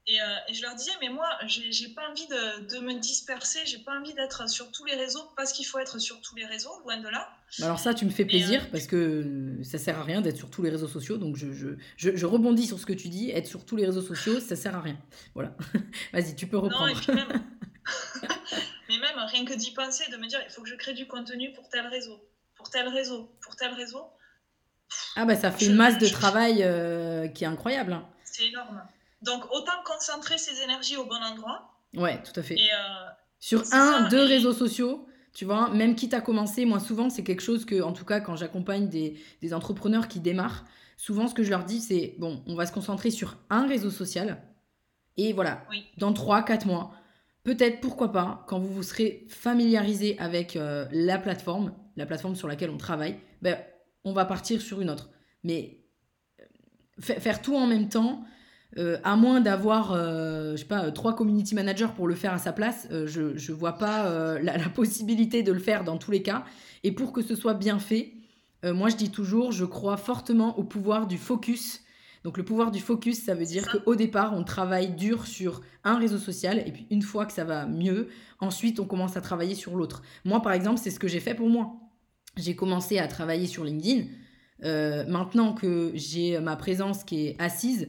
et, euh, et, je leur disais, mais moi, j'ai pas envie de, de, me disperser, j'ai pas envie d'être sur tous les réseaux parce qu'il faut être sur tous les réseaux, loin de là. Alors ça, tu me fais plaisir euh, parce que ça sert à rien d'être sur tous les réseaux sociaux. Donc je, je, je, rebondis sur ce que tu dis, être sur tous les réseaux sociaux, ça sert à rien. Voilà. Vas-y, tu peux reprendre. Non, même... mais même rien que d'y penser, de me dire, il faut que je crée du contenu pour tel réseau, pour tel réseau, pour tel réseau. Ah bah ça fait une masse de travail euh, qui est incroyable. Hein. C'est énorme. Donc, autant concentrer ses énergies au bon endroit. Ouais, tout à fait. Euh, Sur un, deux réseaux sociaux, tu vois, même quitte à commencer, moi souvent, c'est quelque chose que, en tout cas, quand j'accompagne des, des, entrepreneurs qui démarrent, souvent ce que je leur dis, c'est bon, on va se concentrer sur un réseau social. Et voilà, dans trois, quatre mois, peut-être, pourquoi pas, quand vous vous serez familiarisé avec euh, la plateforme, la plateforme sur laquelle on travaille, ben, on va partir sur une autre. Mais euh, faire tout en même temps, euh, à moins d'avoir, euh, je sais pas, trois community managers pour le faire à sa place, euh, je ne vois pas la, possibilité de le faire dans tous les cas. Et pour que ce soit bien fait, moi je dis toujours, je crois fortement au pouvoir du focus. Donc le pouvoir du focus, ça veut dire qu'au départ, on travaille dur sur un réseau social, et puis une fois que ça va mieux, ensuite on commence à travailler sur l'autre. Moi par exemple, c'est ce que j'ai fait pour moi. J'ai commencé à travailler sur LinkedIn. maintenant que j'ai ma présence qui est assise,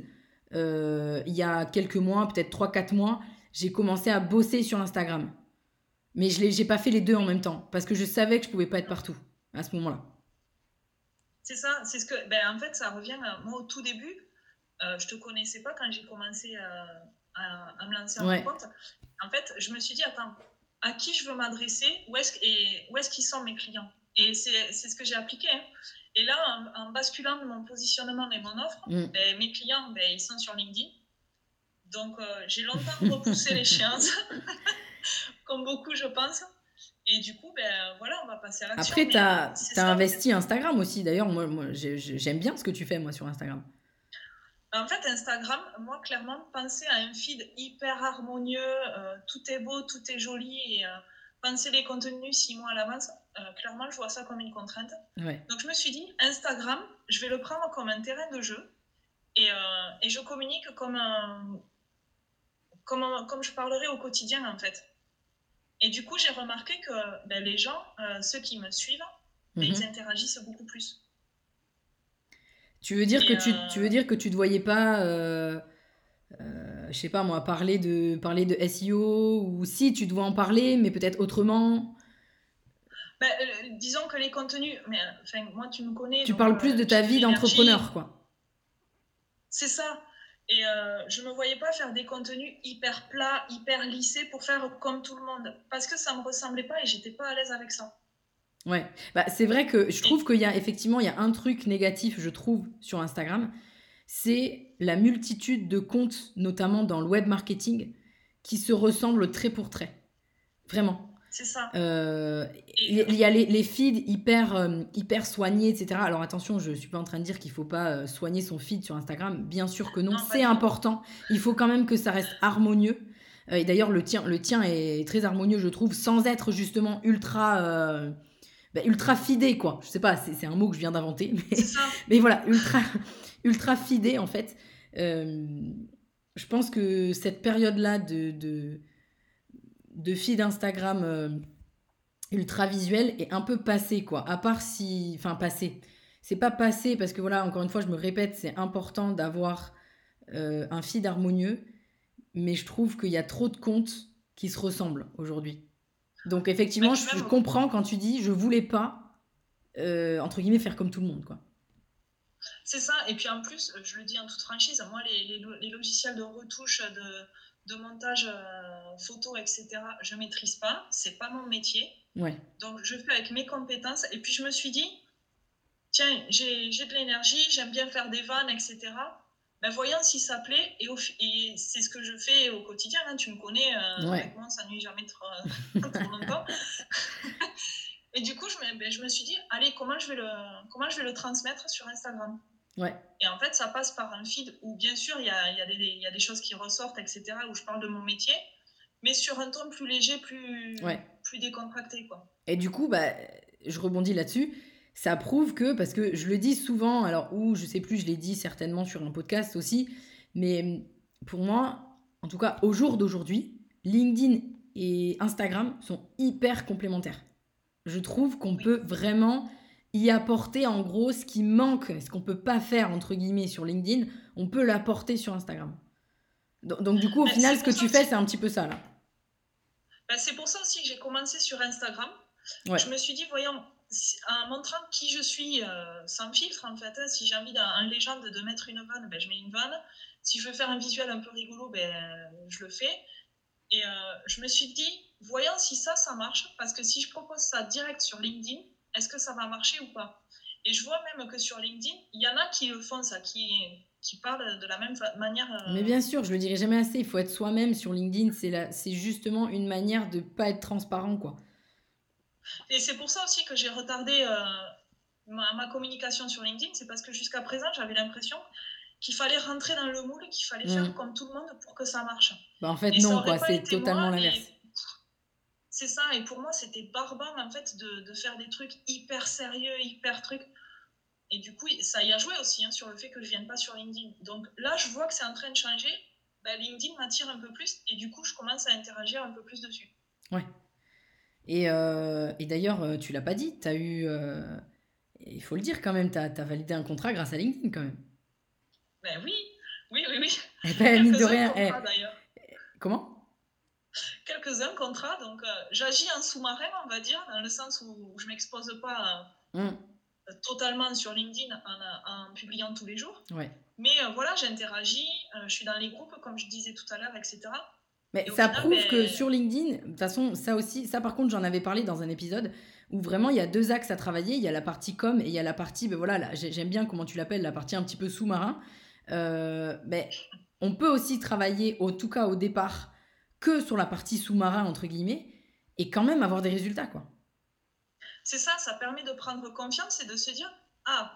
euh, il y a quelques mois, peut-être 3-4 mois, j'ai commencé à bosser sur Instagram. Mais je n'ai pas fait les deux en même temps parce que je savais que je pouvais pas être partout à ce moment-là. C'est ça, c'est ce que. Ben, en fait, ça revient à moi au tout début. Euh, je te connaissais pas quand j'ai commencé à, à, me lancer en compte. En fait, je me suis dit, attends, à qui je veux m'adresser, où est-ce, est-ce qu'ils sont mes clients? Et c'est, c'est ce que j'ai appliqué. Hein. Et là, en, basculant mon positionnement et mon offre, mm. ben, mes clients, ben, ils sont sur LinkedIn. Donc, euh, j'ai longtemps repoussé l'échéance, comme beaucoup, je pense. Et du coup, ben, voilà, on va passer à l'action. Après, tu as, investi Instagram aussi. D'ailleurs, moi, moi j'aime bien ce que tu fais, moi, sur Instagram. En fait, Instagram, moi, clairement, penser à un feed hyper harmonieux, euh, tout est beau, tout est joli, et euh, penser les contenus six mois à l'avance, euh, clairement, je vois ça comme une contrainte. Donc, je me suis dit, Instagram, je vais le prendre comme un terrain de jeu, et, et je communique comme, un, comme, comme je parlerai au quotidien, en fait. Et du coup, j'ai remarqué que ben, les gens, ceux qui me suivent, ben, ils mhm. interagissent beaucoup plus. Tu veux dire que tu, tu, veux dire que tu te voyais pas, euh, euh, je sais pas moi, parler de, parler de SEO ou si tu dois en parler, mais peut-être autrement bah, euh, Disons que les contenus, mais enfin, moi tu me connais. Tu parles plus de ta vie d'entrepreneur, quoi. C'est ça. Et je me voyais pas faire des contenus hyper plats, hyper lissés pour faire comme tout le monde. Parce que ça me ressemblait pas et j'étais pas à l'aise avec ça. Ouais, bah, c'est vrai que je trouve qu'il y a effectivement il y a un truc négatif, je trouve, sur Instagram, c'est la multitude de comptes, notamment dans le web marketing, qui se ressemblent trait pour trait. Vraiment. C'est ça. Euh, il y a les, les feeds hyper, euh, hyper soignés, etc. Alors attention, je ne suis pas en train de dire qu'il ne faut pas euh, soigner son feed sur Instagram. Bien sûr que non, c'est important. Il faut quand même que ça reste harmonieux. et d'ailleurs, le tien, le tien est très harmonieux, je trouve, sans être justement ultra bah, ultra fidé, quoi. Je sais pas, c'est un mot que je viens d'inventer. Mais, mais, voilà, ultra, ultra fidé, en fait. Euh, je pense que cette période-là de, de, de feed Instagram euh, ultra visuel est un peu passée, quoi. À part si. Enfin, passé. C'est pas passé parce que, voilà, encore une fois, je me répète, c'est important d'avoir euh, un feed harmonieux. Mais je trouve qu'il y a trop de comptes qui se ressemblent aujourd'hui. Donc effectivement, je, comprends quand tu dis je voulais pas, euh, entre guillemets, faire comme tout le monde. quoi. C'est ça, et puis en plus, je le dis en toute franchise, moi, les, les, logiciels de retouche, de, de montage euh, photo, etc., je ne maîtrise pas, c'est pas mon métier. Ouais. Donc je fais avec mes compétences, et puis je me suis dit, tiens, j'ai de l'énergie, j'aime bien faire des vannes, etc ben, voyons si ça plaît. Et, et c'est ce que je fais au quotidien. Hein. Tu me connais, euh, avec moi, ça nuit jamais trop, trop longtemps. Et du coup, je me, ben, je me suis dit, allez, comment je, vais le, comment je vais le transmettre sur Instagram? Ouais. Et en fait, ça passe par un feed où, bien sûr, il y a, y, a y a, des choses qui ressortent, etc., où je parle de mon métier, mais sur un ton plus léger, plus, plus décontracté. Quoi. Et du coup, bah, je rebondis là-dessus ça prouve que, parce que je le dis souvent, alors, ou je sais plus, je l'ai dit certainement sur un podcast aussi, mais pour moi, en tout cas au jour d'aujourd'hui, LinkedIn et Instagram sont hyper complémentaires. Je trouve qu'on peut vraiment y apporter en gros ce qui manque, ce qu'on peut pas faire entre guillemets sur LinkedIn, on peut l'apporter sur Instagram. Donc, du coup, au bah, final, ce que tu fais, c'est un petit peu ça là. Bah, c'est pour ça aussi que j'ai commencé sur Instagram. Je me suis dit, voyons, en montrant qui je suis euh, sans filtre, en fait. Hein, si j'ai envie d'un légende de mettre une vanne, ben, je mets une vanne. Si je veux faire un visuel un peu rigolo, ben, je le fais. Et euh, je me suis dit, voyons si ça, ça marche, parce que si je propose ça direct sur LinkedIn, est-ce que ça va marcher ou pas? Et je vois même que sur LinkedIn, il y en a qui le font, ça, qui, qui parlent de la même manière. Euh, Mais bien sûr, je le dirai jamais assez, il faut être soi-même sur LinkedIn, c'est justement une manière de pas être transparent, quoi. Et c'est pour ça aussi que j'ai retardé euh, ma, communication sur LinkedIn, c'est parce que jusqu'à présent, j'avais l'impression qu'il fallait rentrer dans le moule, qu'il fallait faire mm. comme tout le monde pour que ça marche. Bah en fait, non, quoi, c'est totalement l'inverse. C'est ça, et pour moi, c'était barbare en fait de, de, faire des trucs hyper sérieux, hyper trucs. Et du coup, ça y a joué aussi hein, sur le fait que je vienne pas sur LinkedIn. Donc là, je vois que c'est en train de changer. Bah, LinkedIn m'attire un peu plus et du coup, je commence à interagir un peu plus dessus. Ouais. Et, euh, et d'ailleurs, euh, tu l'as pas dit, tu as eu. Euh, il faut le dire quand même, tu as, validé un contrat grâce à LinkedIn quand même. Ben oui, oui, oui, oui. Eh ben, mine de rien. Eh, comment? Quelques-uns contrats, donc j'agis en sous-marin, on va dire, dans le sens où je m'expose pas hum. totalement sur LinkedIn en, en, publiant tous les jours. Ouais. Mais voilà, j'interagis, je suis dans les groupes, comme je disais tout à l'heure, etc. Mais ça prouve que ben sur LinkedIn, de toute façon, ça aussi, ça par contre, j'en avais parlé dans un épisode où vraiment il y a deux axes à travailler. Il y a la partie com et il y a la partie, ben voilà, j'aime bien comment tu l'appelles, la partie un petit peu sous-marin. Euh, ben, on peut aussi travailler, au tout cas au départ, que sur la partie sous-marin, entre guillemets, et quand même avoir des résultats, quoi. C'est ça, ça permet de prendre confiance et de se dire, ah,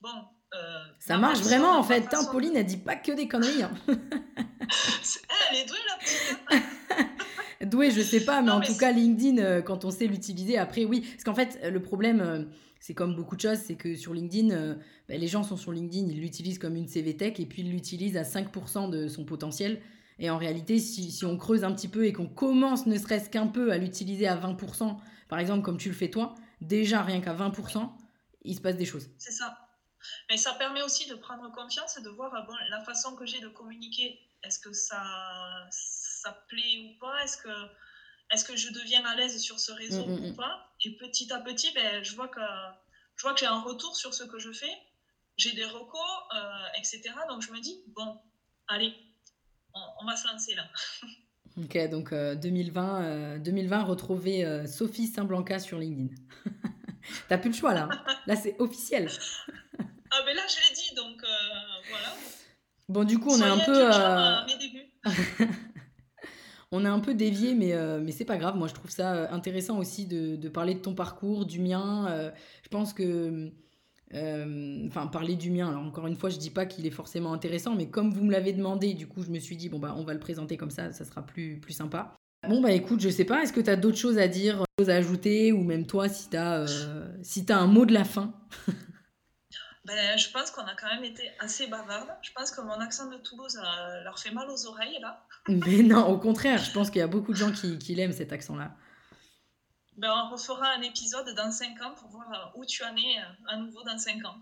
bon... Euh, ça marche vraiment, en fait. Pauline, elle dit pas que des conneries. Hein. elle est douée, la petite. Hein. douée, je sais pas, mais en tout cas, LinkedIn, euh, quand on sait l'utiliser, après, oui. Parce qu'en fait, le problème, euh, c'est comme beaucoup de choses, c'est que sur LinkedIn, ben, les gens sont sur LinkedIn, ils l'utilisent comme une CV Tech et puis ils l'utilisent à 5% de son potentiel. Et en réalité, si, on creuse un petit peu et qu'on commence ne serait-ce qu'un peu à l'utiliser à 20%, par exemple comme tu le fais toi, déjà rien qu'à 20%, il se passe des choses. C'est ça. Mais ça permet aussi de prendre confiance et de voir bon, la façon que j'ai de communiquer. Est-ce que ça, ça plaît ou pas? Est-ce que, est que je deviens à l'aise sur ce réseau mm, mm, ou mm. pas? Et petit à petit, ben, je vois que, je vois que j'ai un retour sur ce que je fais. J'ai des recos, euh, etc. Donc je me dis, bon, allez, on, va se lancer là. ok, donc 2020, 2020, retrouver Sophie Saint-Blanca sur LinkedIn. T'as plus le choix là. Hein. Là, c'est officiel. ah, mais là, je l'ai dit, donc euh, voilà. Bon, du coup, on est un peu. Euh, mes débuts. on est un peu dévié, mais, euh, mais c'est pas grave. Moi, je trouve ça intéressant aussi de, de, parler de ton parcours, du mien. je pense que euh, enfin, parler du mien. Alors, encore une fois, je dis pas qu'il est forcément intéressant, mais comme vous me l'avez demandé, du coup, je me suis dit, bon, bah, on va le présenter comme ça, ça sera plus, plus sympa. Bon, bah, écoute, je sais pas, est-ce que tu as d'autres choses à dire, choses à ajouter, ou même toi, si tu as, euh, si as un mot de la fin? Ben, Je pense qu'on a quand même été assez bavarde. Je pense que mon accent de Toulouse leur fait mal aux oreilles, là. mais non, au contraire, je pense qu'il y a beaucoup de gens qui, qui l'aiment, cet accent-là. Ben, on refera un épisode dans 5 ans pour voir où tu en es euh, à nouveau dans 5 ans.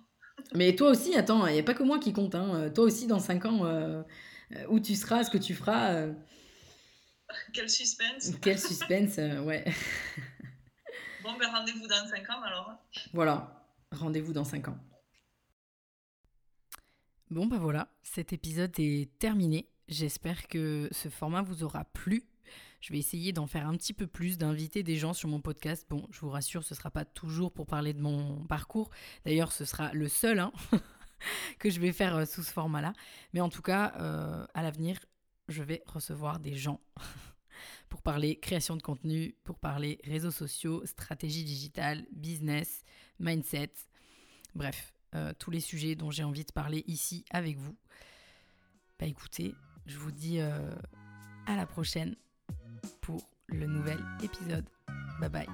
Mais toi aussi, attends, il n'y a pas que moi qui compte. Hein. Toi aussi, dans 5 ans, euh, où tu seras, ce que tu feras. Euh. Quel suspense. Quel suspense, ouais. bon, ben rendez-vous dans 5 ans alors. Voilà, rendez-vous dans 5 ans. Bon, ben voilà, cet épisode est terminé. J'espère que ce format vous aura plu. Je vais essayer d'en faire un petit peu plus, d'inviter des gens sur mon podcast. Bon, je vous rassure, ce ne sera pas toujours pour parler de mon parcours. D'ailleurs, ce sera le seul hein, que je vais faire euh, sous ce format-là. Mais en tout cas, euh, à l'avenir, je vais recevoir des gens pour parler création de contenu, pour parler réseaux sociaux, stratégie digitale, business, mindset. Bref, euh, tous les sujets dont j'ai envie de parler ici avec vous. Bah écoutez, je vous dis à la prochaine pour le nouvel épisode. Bye bye.